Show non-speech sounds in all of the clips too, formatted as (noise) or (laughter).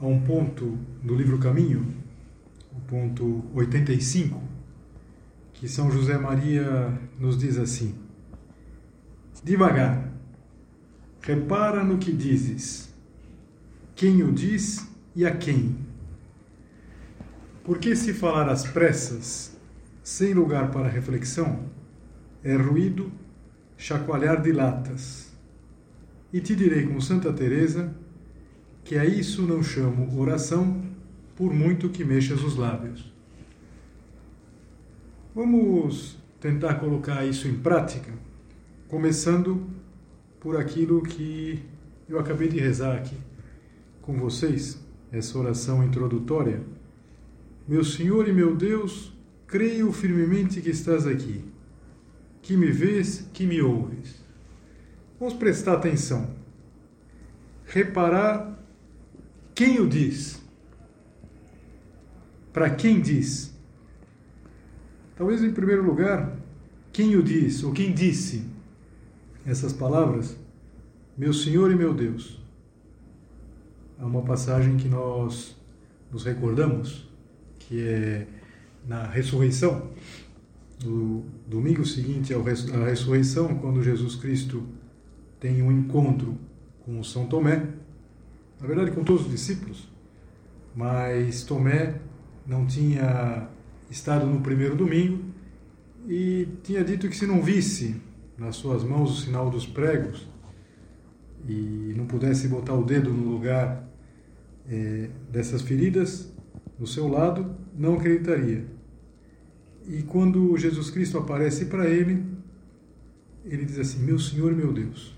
A um ponto do livro Caminho, o ponto 85, que São José Maria nos diz assim: Devagar, repara no que dizes, quem o diz e a quem. Porque se falar às pressas, sem lugar para reflexão, é ruído, chacoalhar de latas. E te direi com Santa Teresa que a isso não chamo oração, por muito que mexas os lábios. Vamos tentar colocar isso em prática, começando por aquilo que eu acabei de rezar aqui com vocês, essa oração introdutória. Meu Senhor e meu Deus, creio firmemente que estás aqui, que me vês, que me ouves. Vamos prestar atenção. Reparar quem o diz? Para quem diz? Talvez em primeiro lugar, quem o diz ou quem disse essas palavras? Meu Senhor e meu Deus. Há uma passagem que nós nos recordamos, que é na ressurreição, no domingo seguinte à ressurreição, quando Jesus Cristo tem um encontro com São Tomé na verdade com todos os discípulos, mas Tomé não tinha estado no primeiro domingo e tinha dito que se não visse nas suas mãos o sinal dos pregos e não pudesse botar o dedo no lugar é, dessas feridas no seu lado, não acreditaria. E quando Jesus Cristo aparece para ele, ele diz assim: Meu Senhor meu Deus.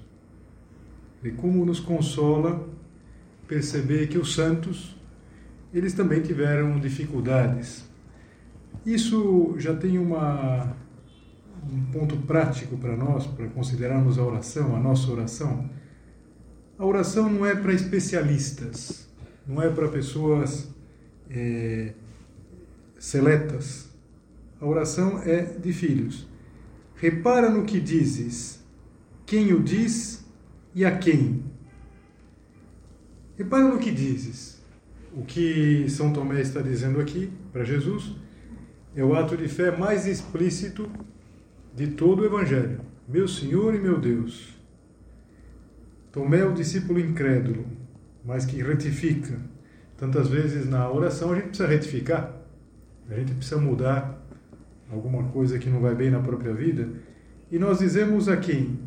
E como nos consola perceber que os santos eles também tiveram dificuldades. Isso já tem uma, um ponto prático para nós, para considerarmos a oração, a nossa oração. A oração não é para especialistas, não é para pessoas é, seletas. A oração é de filhos. Repara no que dizes, quem o diz e a quem. Repara no que dizes. O que São Tomé está dizendo aqui para Jesus é o ato de fé mais explícito de todo o Evangelho. Meu Senhor e meu Deus. Tomé é o discípulo incrédulo, mas que retifica. Tantas vezes na oração a gente precisa retificar, a gente precisa mudar alguma coisa que não vai bem na própria vida. E nós dizemos a quem?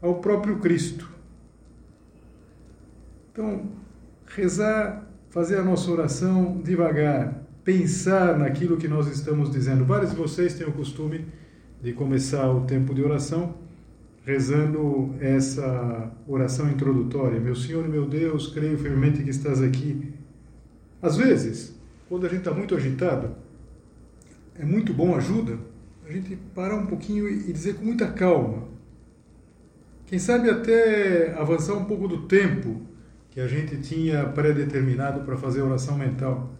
Ao próprio Cristo. Então, rezar, fazer a nossa oração devagar, pensar naquilo que nós estamos dizendo. Vários de vocês têm o costume de começar o tempo de oração rezando essa oração introdutória. Meu Senhor meu Deus, creio firmemente que estás aqui. Às vezes, quando a gente está muito agitado, é muito bom, ajuda, a gente parar um pouquinho e dizer com muita calma. Quem sabe até avançar um pouco do tempo que a gente tinha pré-determinado para fazer oração mental.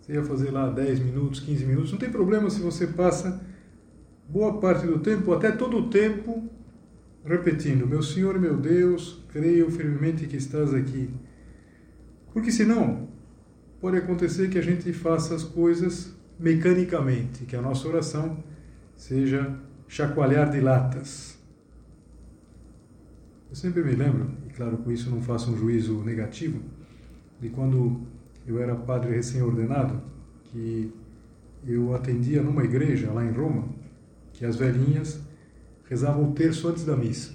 Você ia fazer lá 10 minutos, 15 minutos, não tem problema se você passa boa parte do tempo, até todo o tempo, repetindo: Meu Senhor meu Deus, creio firmemente que estás aqui. Porque senão, pode acontecer que a gente faça as coisas mecanicamente, que a nossa oração seja chacoalhar de latas. Eu sempre me lembro claro, com isso não faço um juízo negativo, de quando eu era padre recém-ordenado, que eu atendia numa igreja lá em Roma, que as velhinhas rezavam o terço antes da missa.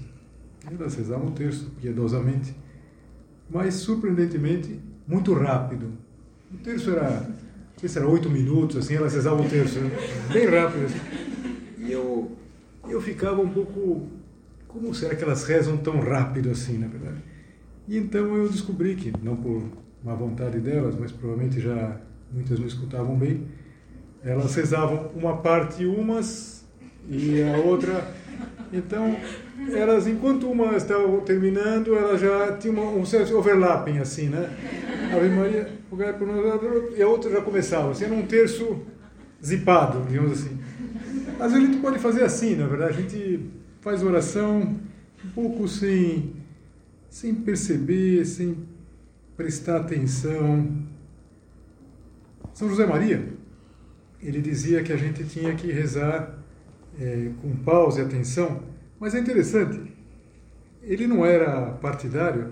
Elas rezavam o terço piedosamente, mas surpreendentemente muito rápido. O terço era, não sei se era oito minutos, assim, elas rezavam o terço, né? bem rápido. Assim. E eu, eu ficava um pouco, como será que elas rezam tão rápido assim, na verdade? E então eu descobri que, não por má vontade delas, mas provavelmente já muitas não escutavam bem, elas rezavam uma parte umas e a outra. Então, elas, enquanto uma estava terminando, elas já tinham um certo overlapping, assim, né? Ave Maria, e a outra já começava, assim, era um terço zipado, digamos assim. Às vezes a gente pode fazer assim, na verdade, a gente faz oração um pouco sem, sem perceber, sem prestar atenção. São José Maria, ele dizia que a gente tinha que rezar é, com pausa e atenção, mas é interessante, ele não era partidário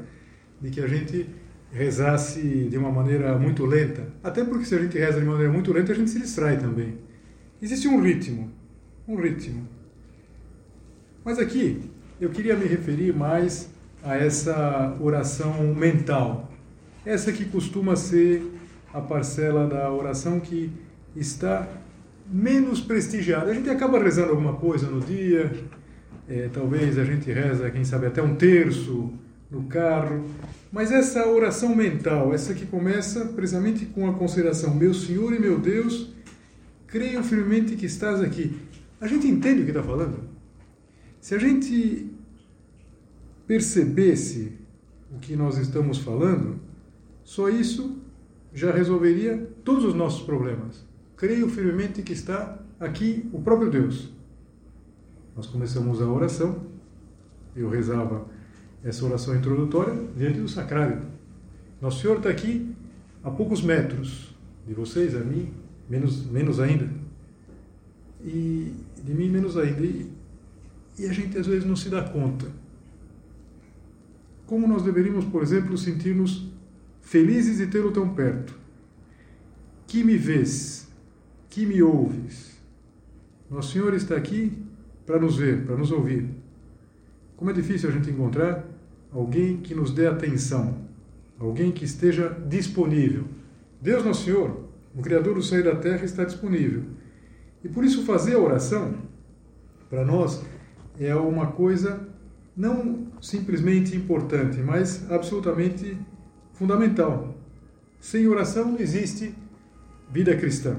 de que a gente rezasse de uma maneira muito lenta, até porque se a gente reza de maneira muito lenta, a gente se distrai também. Existe um ritmo, um ritmo. Mas aqui eu queria me referir mais a essa oração mental, essa que costuma ser a parcela da oração que está menos prestigiada. A gente acaba rezando alguma coisa no dia, é, talvez a gente reza, quem sabe, até um terço no carro, mas essa oração mental, essa que começa precisamente com a consideração: Meu Senhor e meu Deus, creio firmemente que estás aqui. A gente entende o que está falando? Se a gente percebesse o que nós estamos falando, só isso já resolveria todos os nossos problemas. Creio firmemente que está aqui o próprio Deus. Nós começamos a oração, eu rezava essa oração introdutória diante do sacrário. Nosso Senhor está aqui a poucos metros de vocês, a mim, menos, menos ainda. E de mim, menos ainda. E, e a gente às vezes não se dá conta. Como nós deveríamos, por exemplo, sentir-nos felizes de tê-lo tão perto. Que me vês, que me ouves. Nosso Senhor está aqui para nos ver, para nos ouvir. Como é difícil a gente encontrar alguém que nos dê atenção, alguém que esteja disponível. Deus, nosso Senhor, o Criador do céu e da terra, está disponível. E por isso, fazer a oração, para nós, é uma coisa não simplesmente importante, mas absolutamente fundamental. Sem oração não existe vida cristã.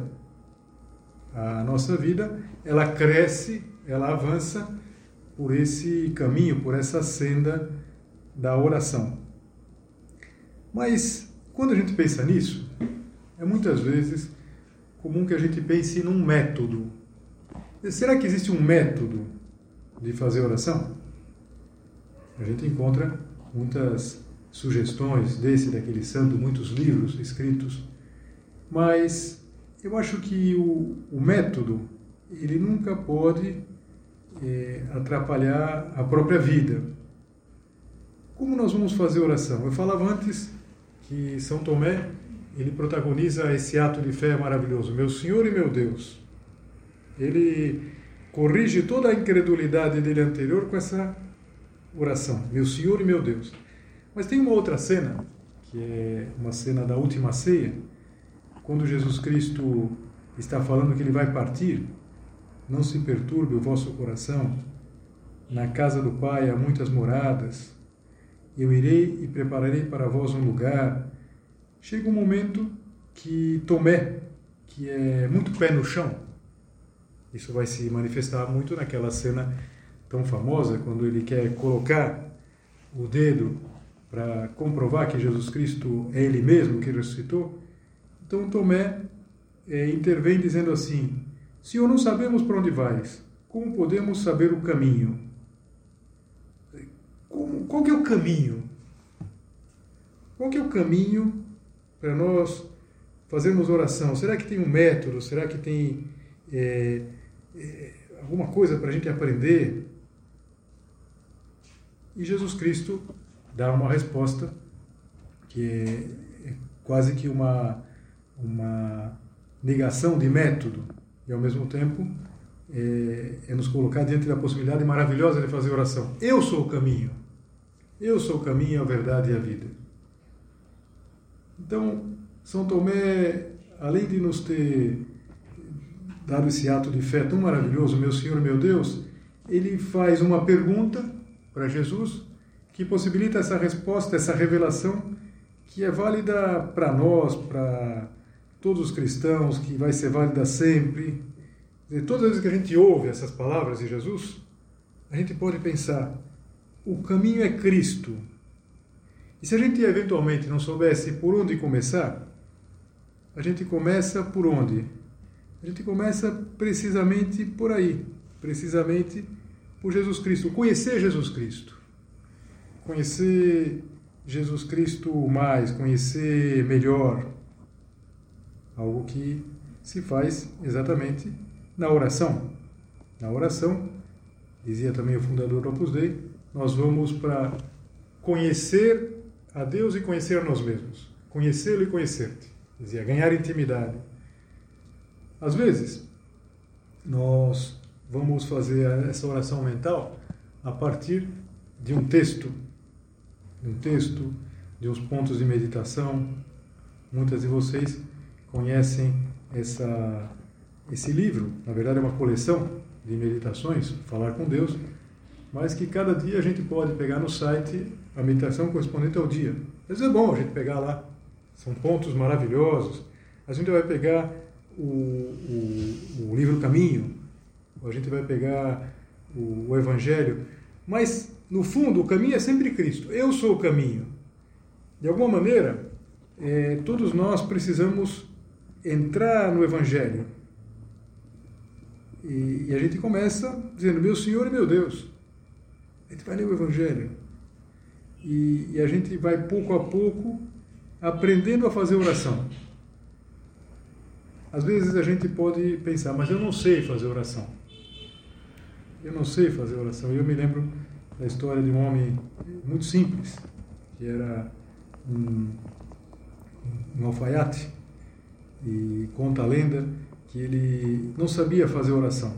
A nossa vida, ela cresce, ela avança por esse caminho, por essa senda da oração. Mas quando a gente pensa nisso, é muitas vezes comum que a gente pense num método. Será que existe um método de fazer oração? A gente encontra muitas sugestões desse, daquele santo, muitos livros escritos, mas eu acho que o, o método ele nunca pode é, atrapalhar a própria vida. Como nós vamos fazer oração? Eu falava antes que São Tomé ele protagoniza esse ato de fé maravilhoso, meu Senhor e meu Deus. Ele corrige toda a incredulidade dele anterior com essa oração, meu Senhor e meu Deus. Mas tem uma outra cena, que é uma cena da última ceia, quando Jesus Cristo está falando que ele vai partir, não se perturbe o vosso coração. Na casa do Pai há muitas moradas. Eu irei e prepararei para vós um lugar. Chega um momento que Tomé, que é muito pé no chão, isso vai se manifestar muito naquela cena tão famosa, quando ele quer colocar o dedo para comprovar que Jesus Cristo é Ele mesmo que ressuscitou. Então Tomé é, intervém dizendo assim: Senhor, não sabemos para onde vais. Como podemos saber o caminho? Como, qual que é o caminho? Qual que é o caminho para nós fazermos oração? Será que tem um método? Será que tem é, alguma coisa para a gente aprender? E Jesus Cristo dá uma resposta que é quase que uma, uma negação de método e ao mesmo tempo é, é nos colocar diante da possibilidade maravilhosa de fazer oração. Eu sou o caminho. Eu sou o caminho, a verdade e a vida. Então, São Tomé, além de nos ter dado esse ato de fé tão maravilhoso, meu Senhor, meu Deus, ele faz uma pergunta para Jesus que possibilita essa resposta, essa revelação que é válida para nós, para todos os cristãos, que vai ser válida sempre. E todas as vezes que a gente ouve essas palavras de Jesus, a gente pode pensar: o caminho é Cristo. E se a gente eventualmente não soubesse por onde começar, a gente começa por onde? A gente começa precisamente por aí, precisamente por Jesus Cristo, conhecer Jesus Cristo. Conhecer Jesus Cristo mais, conhecer melhor. Algo que se faz exatamente na oração. Na oração, dizia também o fundador do Opus Dei, nós vamos para conhecer a Deus e conhecer a nós mesmos. Conhecê-lo e conhecer-te. Dizia, ganhar intimidade. Às vezes, nós vamos fazer essa oração mental a partir de um texto, de um texto, de uns pontos de meditação. Muitas de vocês conhecem essa, esse livro, na verdade é uma coleção de meditações, Falar com Deus, mas que cada dia a gente pode pegar no site a meditação correspondente ao dia. Vezes é bom a gente pegar lá, são pontos maravilhosos. A gente vai pegar o, o, o livro Caminho, a gente vai pegar o, o Evangelho, mas no fundo o caminho é sempre Cristo. Eu sou o caminho. De alguma maneira, é, todos nós precisamos entrar no Evangelho. E, e, a gente começa dizendo, meu Senhor e meu Deus. A gente vai ler o Evangelho. E, e a gente vai pouco a pouco aprendendo a fazer oração. Às vezes a gente pode pensar, mas eu não sei fazer oração. Eu não sei fazer oração. Eu me lembro da história de um homem muito simples, que era um, um alfaiate, e conta a lenda que ele não sabia fazer oração.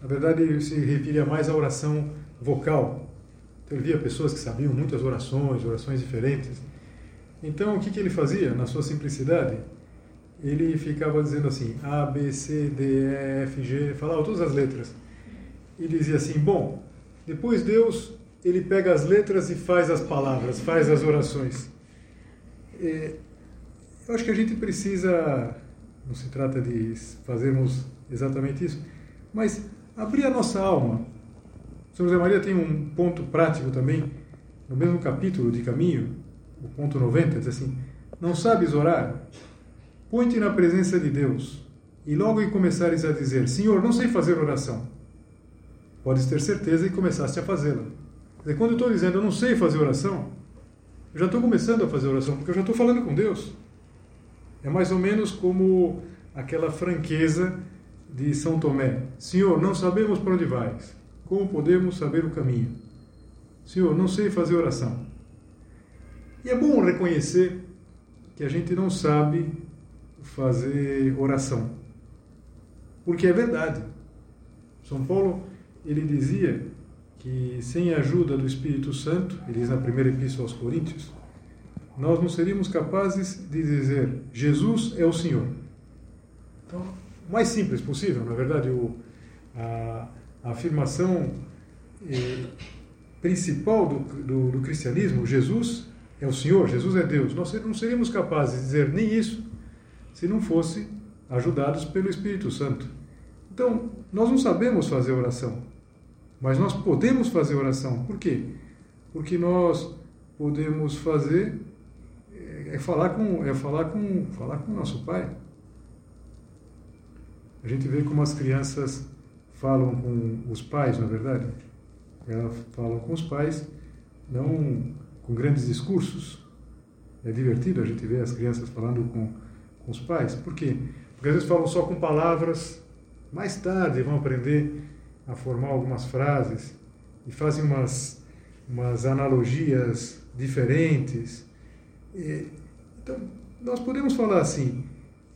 Na verdade, ele se referia mais à oração vocal. Então, ele via pessoas que sabiam muitas orações, orações diferentes. Então, o que, que ele fazia, na sua simplicidade? Ele ficava dizendo assim, A, B, C, D, E, F, G, falava todas as letras. E dizia assim, bom, depois Deus, ele pega as letras e faz as palavras, faz as orações. É, eu acho que a gente precisa, não se trata de fazermos exatamente isso, mas abrir a nossa alma são José Maria tem um ponto prático também, no mesmo capítulo de Caminho, o ponto 90, diz assim: Não sabes orar? Põe-te na presença de Deus e logo em começares a dizer: Senhor, não sei fazer oração. Podes ter certeza e começaste a fazê-la. Quando eu estou dizendo eu não sei fazer oração, eu já estou começando a fazer oração, porque eu já estou falando com Deus. É mais ou menos como aquela franqueza de São Tomé: Senhor, não sabemos para onde vais como podemos saber o caminho? Senhor, não sei fazer oração. E é bom reconhecer que a gente não sabe fazer oração. Porque é verdade. São Paulo, ele dizia que sem a ajuda do Espírito Santo, ele diz na primeira epístola aos Coríntios, nós não seríamos capazes de dizer Jesus é o Senhor. Então, o mais simples possível, na verdade, o, a, a afirmação eh, principal do, do, do, cristianismo, Jesus é o Senhor, Jesus é Deus, nós não seríamos capazes de dizer nem isso se não fosse ajudados pelo Espírito Santo. Então, nós não sabemos fazer oração, mas nós podemos fazer oração. Por quê? Porque nós podemos fazer é, é falar com é falar com falar com nosso Pai. A gente vê como as crianças falam com os pais, na é verdade. Elas falam com os pais, não com grandes discursos. É divertido a gente ver as crianças falando com, com os pais. Por quê? Porque às vezes falam só com palavras, mais tarde vão aprender a formar algumas frases e fazem umas, umas analogias diferentes. E, então, nós podemos falar assim: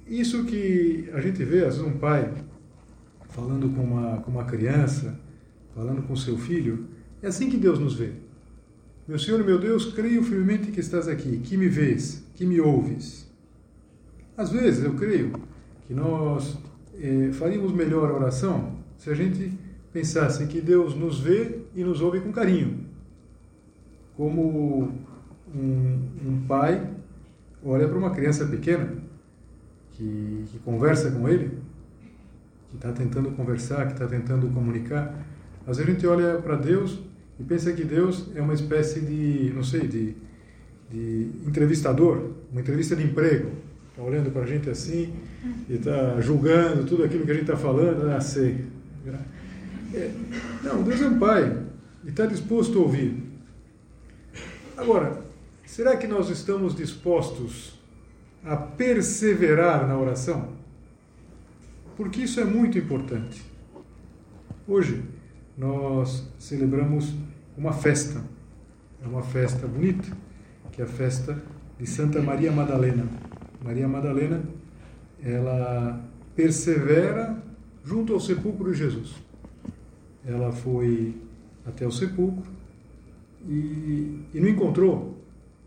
isso que a gente vê, às vezes, um pai falando com uma, com uma criança, falando com seu filho, é assim que Deus nos vê. Meu Senhor meu Deus, creio firmemente que estás aqui, que me vês, que me ouves. Às vezes eu creio que nós eh, faríamos melhor a oração se a gente pensasse que Deus nos vê e nos ouve com carinho. Como um, um pai olha para uma criança pequena que, que conversa com ele, que está tentando conversar, que está tentando comunicar. Às vezes a gente olha para Deus e pensa que Deus é uma espécie de, não sei, de, de entrevistador, uma entrevista de emprego. Está olhando para a gente assim e está julgando tudo aquilo que a gente está falando. Ah, sei. É, não, Deus é um pai e está disposto a ouvir. Agora, será que nós estamos dispostos a perseverar na oração? Porque isso é muito importante. Hoje nós celebramos uma festa, é uma festa bonita, que é a festa de Santa Maria Madalena. Maria Madalena, ela persevera junto ao sepulcro de Jesus. Ela foi até o sepulcro e, e não encontrou.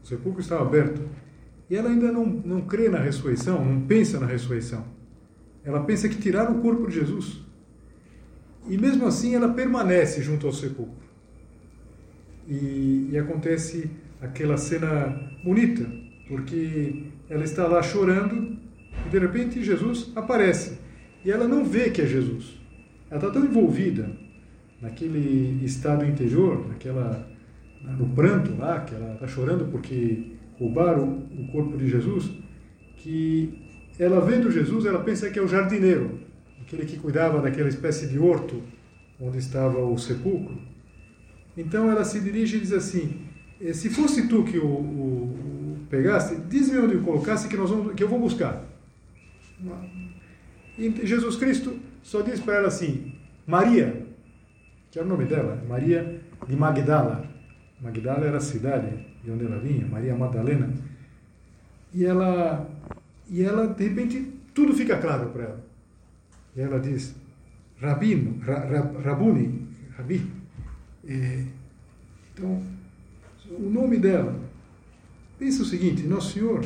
O sepulcro estava aberto. E ela ainda não, não crê na ressurreição, não pensa na ressurreição. Ela pensa que tiraram o corpo de Jesus. E mesmo assim ela permanece junto ao sepulcro. E, e acontece aquela cena bonita, porque ela está lá chorando e de repente Jesus aparece. E ela não vê que é Jesus. Ela está tão envolvida naquele estado interior, naquela, no pranto lá, que ela está chorando porque roubaram o corpo de Jesus, que ela vendo Jesus, ela pensa que é o jardineiro, aquele que cuidava daquela espécie de horto onde estava o sepulcro. Então ela se dirige e diz assim: eh, se fosse tu que o, o, pegasse, diz-me onde o colocasse que, nós vamos, que eu vou buscar. E Jesus Cristo só diz para ela assim: Maria, que era o nome dela, Maria de Magdala. Magdala era a cidade de onde ela vinha, Maria Madalena. E ela, e ela de repente, tudo fica claro para ela. E ela diz: Rabino, ra, ra, Rabuni, Rabi. É, então, o nome dela. Pensa o seguinte: Nosso Senhor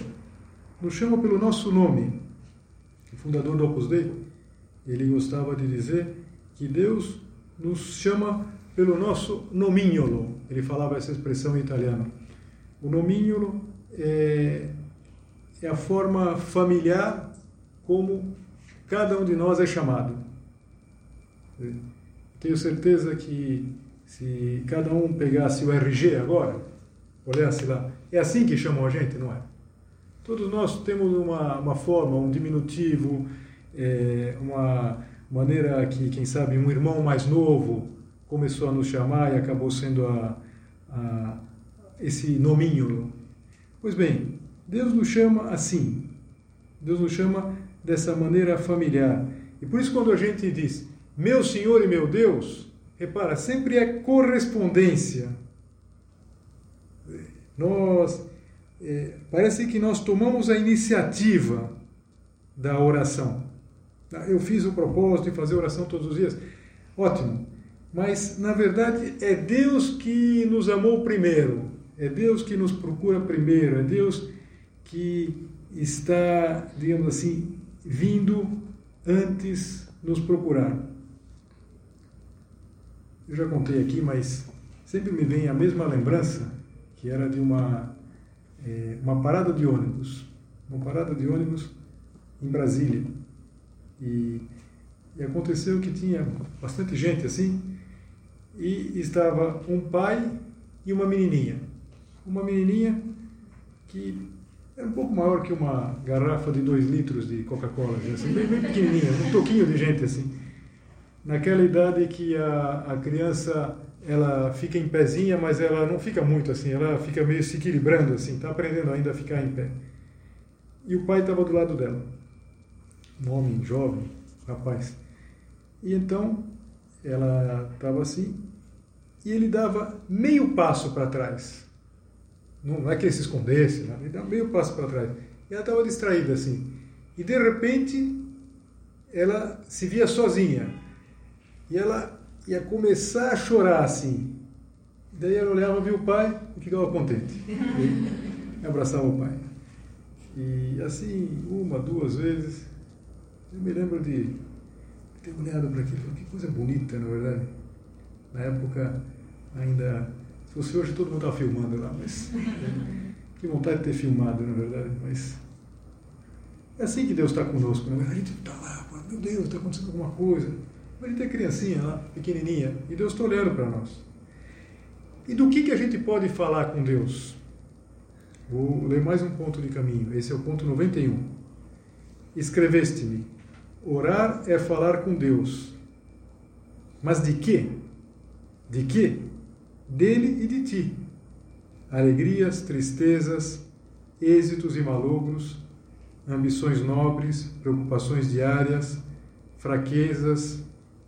nos chama pelo nosso nome. O fundador do Opus Dei, ele gostava de dizer que Deus nos chama pelo nosso nomignolo. Ele falava essa expressão em italiano. O nomignolo é, é a forma familiar como cada um de nós é chamado. Tenho certeza que se cada um pegasse o RG agora, olhasse lá, é assim que chamam a gente, não é? Todos nós temos uma, uma forma, um diminutivo, é, uma maneira que, quem sabe, um irmão mais novo começou a nos chamar e acabou sendo a, a, esse nominho. Pois bem, Deus nos chama assim. Deus nos chama dessa maneira familiar. E por isso, quando a gente diz meu Senhor e meu Deus, repara, sempre é correspondência. Nós, é, parece que nós tomamos a iniciativa da oração. Eu fiz o propósito de fazer oração todos os dias. Ótimo. Mas, na verdade, é Deus que nos amou primeiro. É Deus que nos procura primeiro. É Deus que está, digamos assim, vindo antes nos procurar. Eu já contei aqui, mas sempre me vem a mesma lembrança, que era de uma, é, uma parada de ônibus. Uma parada de ônibus em Brasília. E, e aconteceu que tinha bastante gente assim, e estava um pai e uma menininha. Uma menininha que era um pouco maior que uma garrafa de dois litros de Coca-Cola, assim, bem, bem pequenininha, um toquinho de gente assim. Naquela idade que a, a criança ela fica em pezinha, mas ela não fica muito assim, ela fica meio se equilibrando assim, está aprendendo ainda a ficar em pé. E o pai estava do lado dela um homem jovem, rapaz. E então ela estava assim e ele dava meio passo para trás. Não é que ele se escondesse, né? ele dava meio passo para trás. E ela estava distraída assim. E de repente ela se via sozinha. E ela ia começar a chorar assim. Daí ela olhava, via o pai e ficava contente. E abraçava o pai. E assim, uma, duas vezes, eu me lembro de ter olhado para aquilo, que coisa bonita, na verdade. Na época, ainda, se fosse hoje, todo mundo estava filmando lá, mas (laughs) que vontade de ter filmado, na verdade, mas é assim que Deus está conosco, né? A gente está lá, meu Deus, está acontecendo alguma coisa. Mas a gente é criancinha lá, pequenininha, e Deus está olhando para nós. E do que, que a gente pode falar com Deus? Vou ler mais um ponto de caminho. Esse é o ponto 91. Escreveste-me: orar é falar com Deus. Mas de quê? De quê? Dele e de ti. Alegrias, tristezas, êxitos e malogros, ambições nobres, preocupações diárias, fraquezas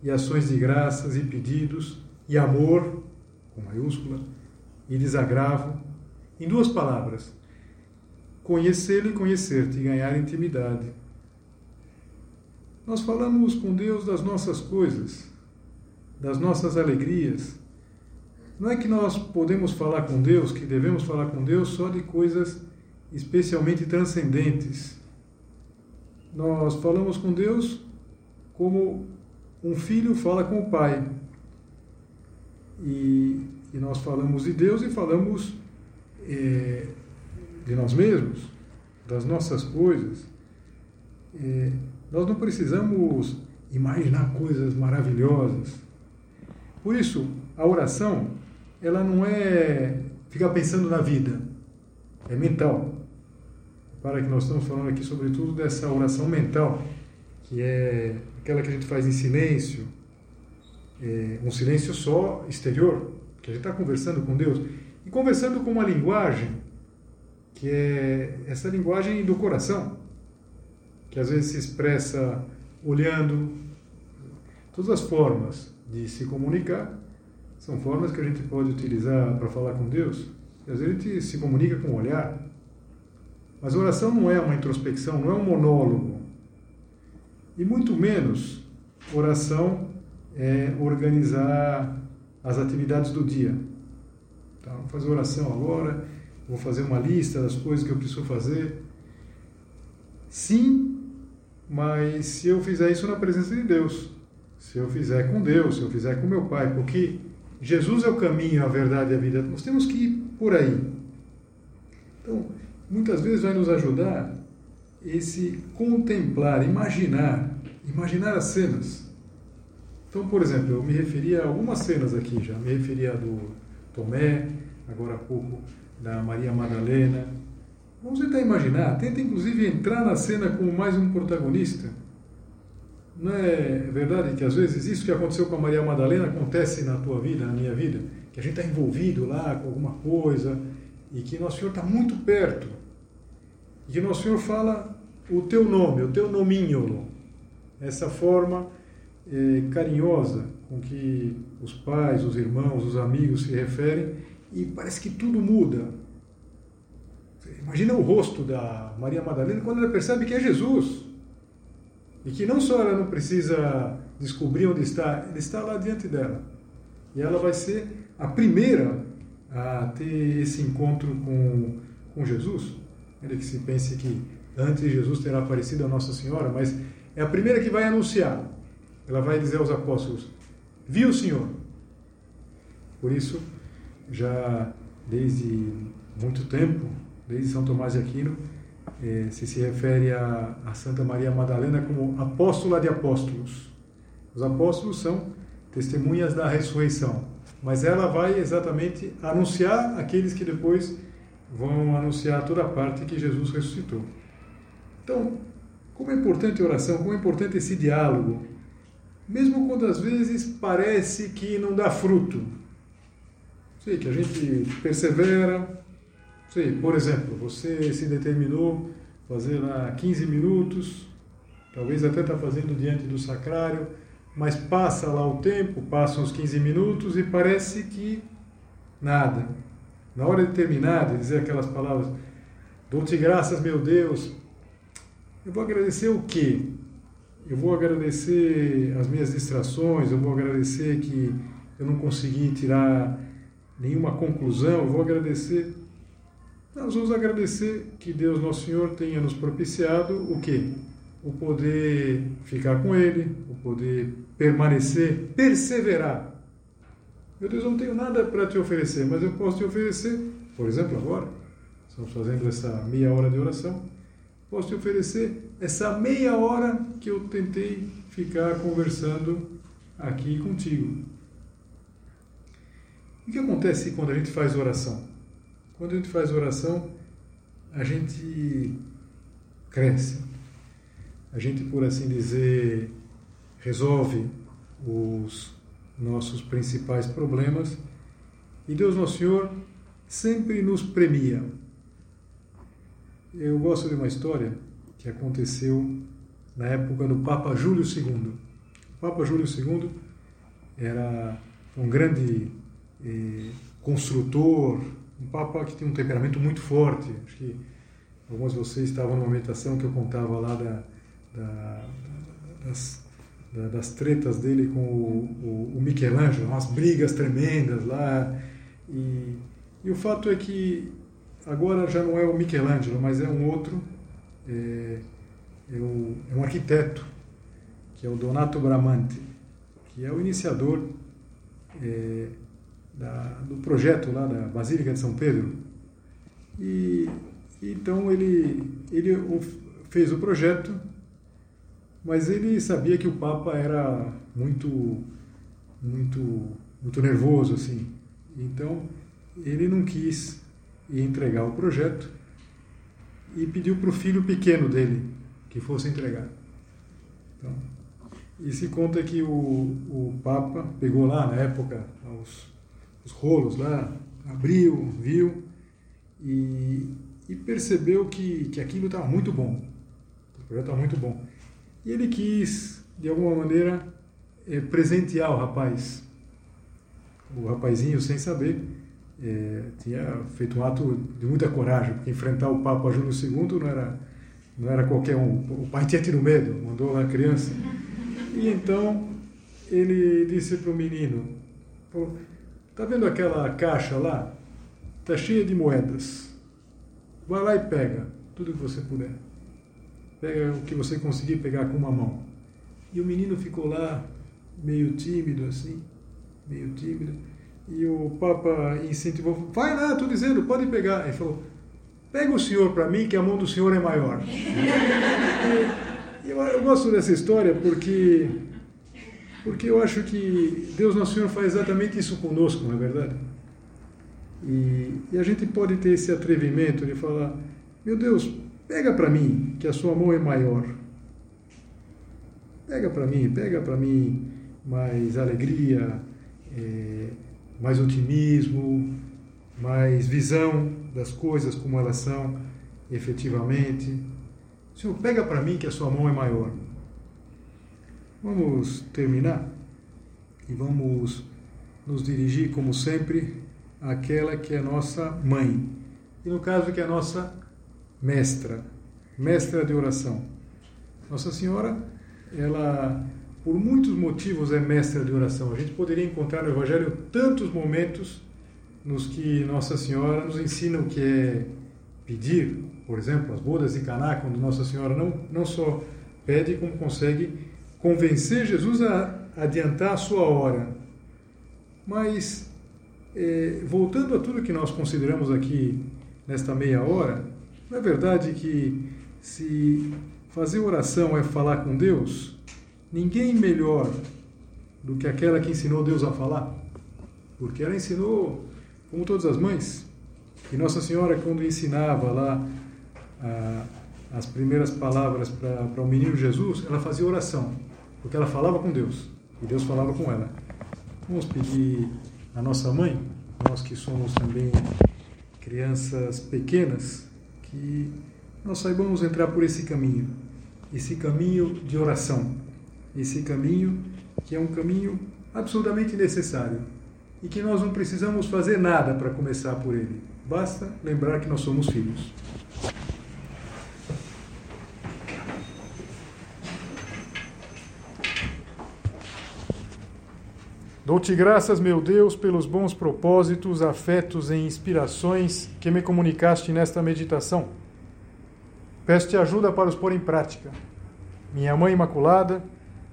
e ações de graças e pedidos, e amor, com maiúscula, e desagravo. Em duas palavras, conhecê-lo e conhecer-te, ganhar intimidade. Nós falamos com Deus das nossas coisas, das nossas alegrias. Não é que nós podemos falar com Deus, que devemos falar com Deus só de coisas especialmente transcendentes. Nós falamos com Deus como um filho fala com o pai. E, e nós falamos de Deus e falamos é, de nós mesmos, das nossas coisas. É, nós não precisamos imaginar coisas maravilhosas. Por isso, a oração, ela não é ficar pensando na vida, é mental. Para que nós estamos falando aqui, sobretudo, dessa oração mental, que é aquela que a gente faz em silêncio, é, um silêncio só exterior, que a gente está conversando com Deus, e conversando com uma linguagem que é essa linguagem do coração, que às vezes se expressa olhando. Todas as formas de se comunicar são formas que a gente pode utilizar para falar com Deus. E às vezes a gente se comunica com o olhar. Mas oração não é uma introspecção, não é um monólogo. E muito menos oração é organizar as atividades do dia. Então, vou fazer oração agora, vou fazer uma lista das coisas que eu preciso fazer. Sim, mas se eu fizer isso na presença de Deus, se eu fizer com Deus, se eu fizer com meu Pai, porque Jesus é o caminho, a verdade e a vida, nós temos que ir por aí. Então, muitas vezes vai nos ajudar esse contemplar, imaginar, imaginar as cenas. Então, por exemplo, eu me referi a algumas cenas aqui já, me referi a do Tomé, agora há pouco da Maria Madalena. Vamos tentar imaginar, tenta inclusive entrar na cena como mais um protagonista. Não é verdade que às vezes isso que aconteceu com a Maria Madalena acontece na tua vida, na minha vida? Que a gente está envolvido lá com alguma coisa e que Nosso Senhor está muito perto. E que Nosso Senhor fala o teu nome, o teu nominho. Essa forma eh, carinhosa com que os pais, os irmãos, os amigos se referem e parece que tudo muda. Imagina o rosto da Maria Madalena quando ela percebe que é Jesus. E que não só ela não precisa descobrir onde está, ele está lá diante dela. E ela vai ser a primeira a ter esse encontro com, com Jesus. Ainda que se pense que antes de Jesus terá aparecido a Nossa Senhora, mas é a primeira que vai anunciar. Ela vai dizer aos apóstolos: Viu o Senhor? Por isso, já desde muito tempo, desde São Tomás de Aquino, eh, se se refere a, a Santa Maria Madalena como apóstola de apóstolos. Os apóstolos são testemunhas da ressurreição, mas ela vai exatamente anunciar aqueles que depois vão anunciar toda a parte que Jesus ressuscitou. Então, como é importante a oração, como é importante esse diálogo, mesmo quando às vezes parece que não dá fruto. Sei que a gente persevera, sei, por exemplo, você se determinou fazer lá 15 minutos, talvez até está fazendo diante do sacrário, mas passa lá o tempo, passam os 15 minutos e parece que nada. Na hora de terminar, de dizer aquelas palavras, dou-te graças, meu Deus, eu vou agradecer o quê? eu vou agradecer as minhas distrações, eu vou agradecer que eu não consegui tirar nenhuma conclusão, eu vou agradecer. Nós vamos agradecer que Deus Nosso Senhor tenha nos propiciado o quê? O poder ficar com Ele, o poder permanecer, perseverar. Meu Deus, eu não tenho nada para te oferecer, mas eu posso te oferecer, por exemplo, agora, estamos fazendo essa meia hora de oração, posso te oferecer essa meia hora que eu tentei ficar conversando aqui contigo. O que acontece quando a gente faz oração? Quando a gente faz oração, a gente cresce. A gente, por assim dizer, resolve os nossos principais problemas e Deus Nosso Senhor sempre nos premia. Eu gosto de uma história que aconteceu na época do Papa Júlio II. O Papa Júlio II era um grande eh, construtor, um Papa que tinha um temperamento muito forte. Acho que alguns de vocês estavam numa meditação que eu contava lá da, da, das, da, das tretas dele com o, o, o Michelangelo, umas brigas tremendas lá. E, e o fato é que agora já não é o Michelangelo, mas é um outro, é, é, o, é um arquiteto, que é o Donato Bramante, que é o iniciador é, da, do projeto lá da Basílica de São Pedro. E então ele, ele fez o projeto, mas ele sabia que o Papa era muito, muito, muito nervoso assim. Então ele não quis entregar o projeto e pediu para o filho pequeno dele que fosse entregar. Então, e se conta que o, o Papa pegou lá na época os, os rolos lá, abriu, viu e, e percebeu que, que aquilo estava muito bom. O projeto estava muito bom. E ele quis, de alguma maneira, é, presentear o rapaz. O rapazinho, sem saber, é, tinha feito um ato de muita coragem, porque enfrentar o Papa Júlio II não era, não era qualquer um. O pai tinha tido medo, mandou lá a criança. E então ele disse para o menino: Tá vendo aquela caixa lá? Tá cheia de moedas. Vai lá e pega tudo que você puder. Pega o que você conseguir pegar com uma mão. E o menino ficou lá, meio tímido assim, meio tímido. E o Papa incentivou, vai lá, estou dizendo, pode pegar. Ele falou, pega o senhor para mim, que a mão do senhor é maior. (laughs) eu, eu gosto dessa história porque, porque eu acho que Deus Nosso Senhor faz exatamente isso conosco, não é verdade? E, e a gente pode ter esse atrevimento de falar, meu Deus, pega para mim, que a sua mão é maior. Pega para mim, pega para mim mais alegria, é, mais otimismo, mais visão das coisas como elas são efetivamente. Senhor, pega para mim que a sua mão é maior. Vamos terminar e vamos nos dirigir, como sempre, àquela que é nossa mãe. E no caso que é nossa mestra, mestra de oração. Nossa Senhora, ela por muitos motivos é mestra de oração. A gente poderia encontrar no Evangelho tantos momentos nos que Nossa Senhora nos ensina o que é pedir, por exemplo, as bodas de Caná, quando Nossa Senhora não, não só pede, como consegue convencer Jesus a adiantar a sua hora. Mas, é, voltando a tudo que nós consideramos aqui nesta meia hora, não é verdade que se fazer oração é falar com Deus, ninguém melhor do que aquela que ensinou Deus a falar, porque ela ensinou, como todas as mães, e Nossa Senhora, quando ensinava lá a, as primeiras palavras para o menino Jesus, ela fazia oração, porque ela falava com Deus. E Deus falava com ela. Vamos pedir à nossa mãe, nós que somos também crianças pequenas, que nós saibamos entrar por esse caminho, esse caminho de oração esse caminho, que é um caminho absolutamente necessário e que nós não precisamos fazer nada para começar por ele. Basta lembrar que nós somos filhos. Dou-te graças, meu Deus, pelos bons propósitos, afetos e inspirações que me comunicaste nesta meditação. Peço-te ajuda para os pôr em prática. Minha Mãe Imaculada,